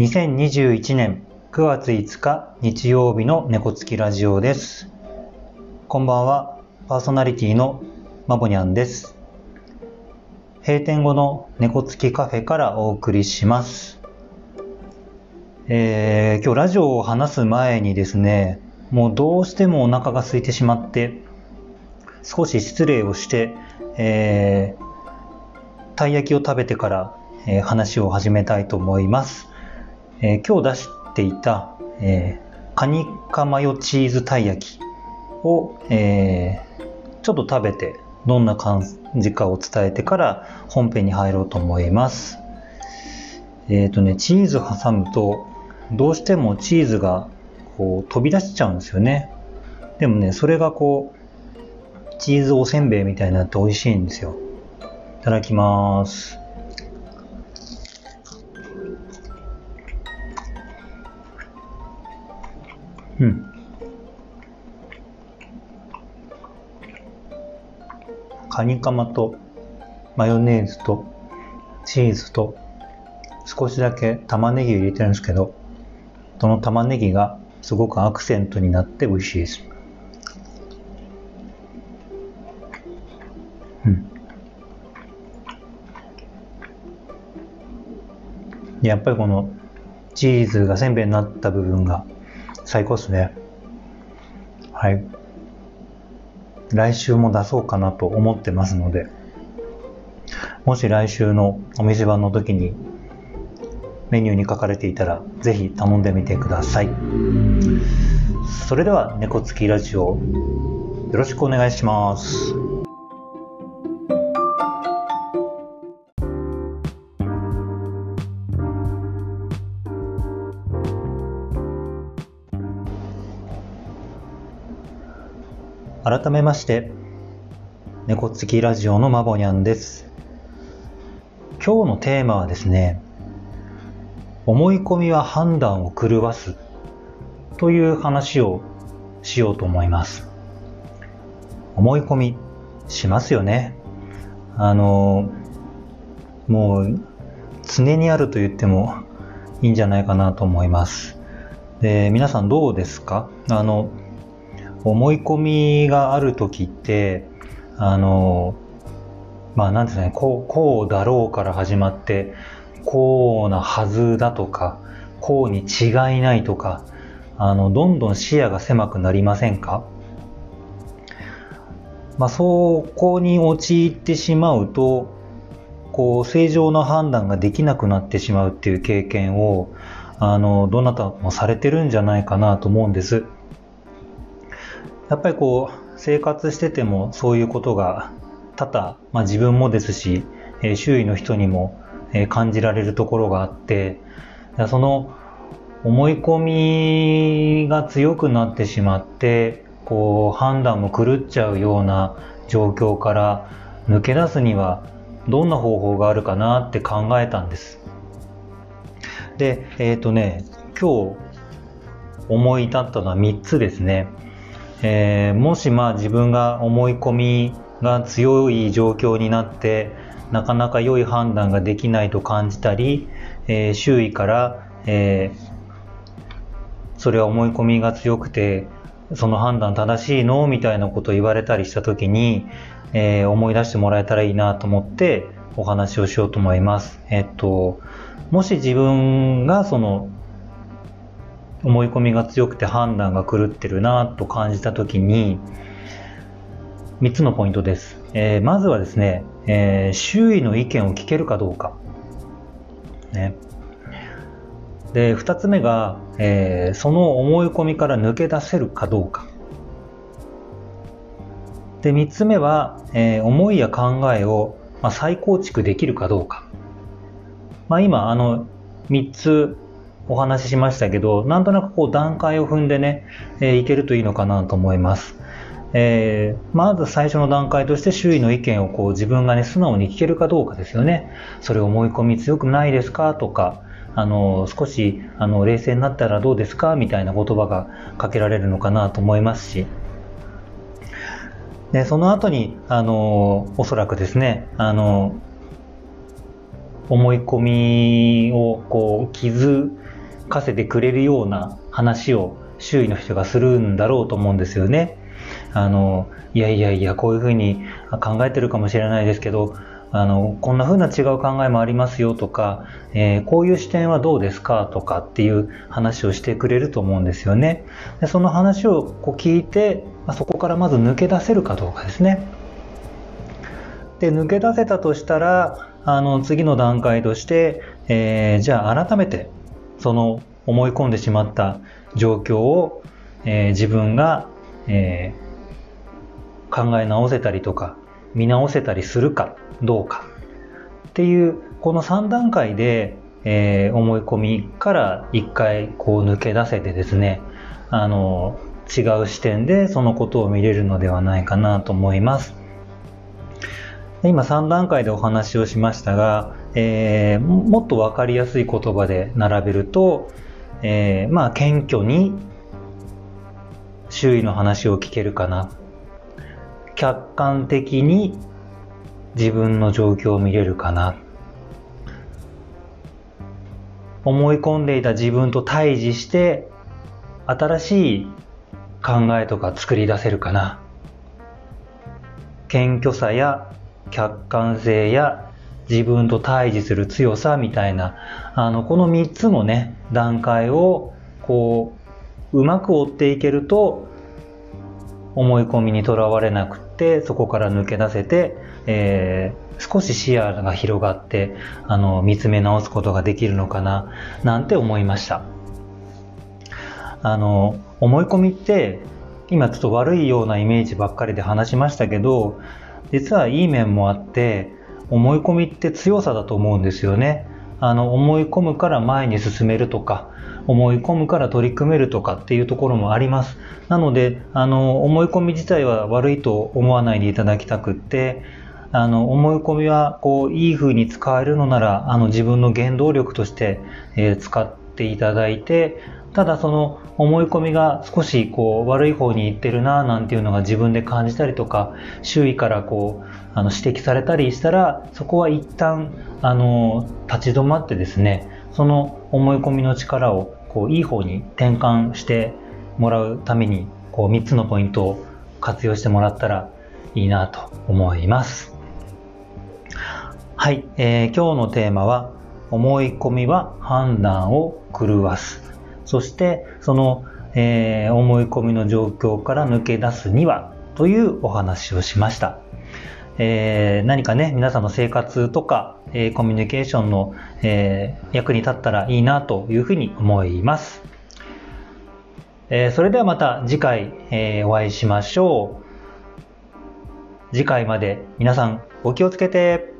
2021年9月5日日曜日の猫つきラジオです。こんばんは、パーソナリティのまぼにゃんです。閉店後の猫つきカフェからお送りします。えー今日ラジオを話す前にですね、もうどうしてもお腹が空いてしまって、少し失礼をして、えーたい焼きを食べてから、えー話を始めたいと思います。えー今日出していた、えーカニカマヨチーズたい焼きを、えーちょっと食べてどんな感じかを伝えてから本編に入ろうと思います。えっ、とね、チーズ挟むとどうしてもチーズがこう飛び出しちゃうんですよね。でもね、それがこうチーズおせんべいみたいになって美味しいんですよ。いただきます。カニカマとマヨネーズとチーズと少しだけ玉ねぎを入れてるんですけど、その玉ねぎがすごくアクセントになって美味しいです。うん。やっぱりこのチーズがせんべいになった部分が最高ですね。はい。来週も出そうかなと思ってますので、もし来週のお店番の時にメニューに書かれていたら、ぜひ頼んでみてください。それでは、猫つきラジオ、よろしくお願いします。改めまして、猫つきラジオのまぼにゃんです。今日のテーマはですね、思い込みは判断を狂わすという話をしようと思います。思い込みしますよね。あの、もう常にあると言ってもいいんじゃないかなと思います。で、皆さんどうですか？あの、思い込みがある時って、あの、まあなんですかね、こう、こうだろうから始まって、こうなはずだとか、こうに違いないとか、あの、どんどん視野が狭くなりませんか？まあそこに陥ってしまうと、こう、正常な判断ができなくなってしまうっていう経験を、あの、どなたもされてるんじゃないかなと思うんです。やっぱりこう生活しててもそういうことが多々、まあ、自分もですし、え周囲の人にも、え感じられるところがあってその思い込みが強くなってしまってこう判断も狂っちゃうような状況から抜け出すにはどんな方法があるかなって考えたんです。で、えっ、とね、今日思い立ったのは3つですね。えーもしまあ自分が思い込みが強い状況になってなかなか良い判断ができないと感じたり、えー周囲から、えーそれは思い込みが強くてその判断正しいの？みたいなことを言われたりした時に、えー思い出してもらえたらいいなと思ってお話をしようと思います。えっともし自分がその思い込みが強くて判断が狂ってるなと感じたときに、3つのポイントです。えーまずはですね、えー周囲の意見を聞けるかどうか。ね。で、2つ目が、えーその思い込みから抜け出せるかどうか。で、3つ目は、え思いや考えを、まあ、再構築できるかどうか。まあ、今、あの、3つお話ししましたけど、なんとなくこう段階を踏んでね、えーいけるといいのかなと思います。えーまず最初の段階として周囲の意見をこう自分がね、素直に聞けるかどうかですよね。それ思い込み強くないですかとか、あの、少し、あの、冷静になったらどうですか？みたいな言葉がかけられるのかなと思いますし、で、その後に、あの、おそらくですね、あの、思い込みをこう気づかせてくれるような話を周囲の人がするんだろうと思うんですよね。あの、いやいやいや、こういうふうに考えてるかもしれないですけど、あの、こんな風な違う考えもありますよとか、えー、こういう視点はどうですかとかっていう話をしてくれると思うんですよね。でその話をこう聞いて、まあ、そこからまず抜け出せるかどうかですね。で、抜け出せたとしたら、あの、次の段階として、えー、じゃあ改めて、その思い込んでしまった状況を、えー、自分が、えー、考え直せたりとか、見直せたりするかどうか。っていうこの3段階で、えー、思い込みから1回こう抜け出せてですねあの違う視点でそのことを見れるのではないかなと思います。今3段階でお話をしましたが、えー、もっと分かりやすい言葉で並べると、えー、まあ謙虚に周囲の話を聞けるかな。客観的に自分の状況を見れるかな。思い込んでいた自分と対峙して新しい考えとか作り出せるかな。謙虚さや客観性や自分と対峙する強さみたいなあのこの3つのね段階をこううまく追っていけると思い込みにとらわれなくてそこから抜け出せて、えー、少し視野が広がってあの見つめ直すことができるのかななんて思いました。あの思い込みって今ちょっと悪いようなイメージばっかりで話しましたけど実はいい面もあって思い込みって強さだと思うんですよね。あの思い込むから前に進めるとか思い込むから取り組めるとかっていうところもあります。なのであの思い込み自体は悪いと思わないでいただきたくってあの思い込みはこういい風に使えるのならあの自分の原動力として、えー、使っていただいてただその思い込みが少しこう悪い方に行ってるななんていうのが自分で感じたりとか周囲からこうあの指摘されたりしたらそこは一旦あの立ち止まってですねその思い込みの力をこういい方に転換してもらうためにこう3つのポイントを活用してもらったらいいなと思います。はい、えー、今日のテーマは思い込みは判断を狂わす。そしてその、えー、思い込みの状況から抜け出すにはというお話をしました。えー、何かね、皆さんの生活とか、えー、コミュニケーションの、えー、役に立ったらいいなというふうに思います。えそれではまた次回、えお会いしましょう。次回まで皆さんお気をつけて。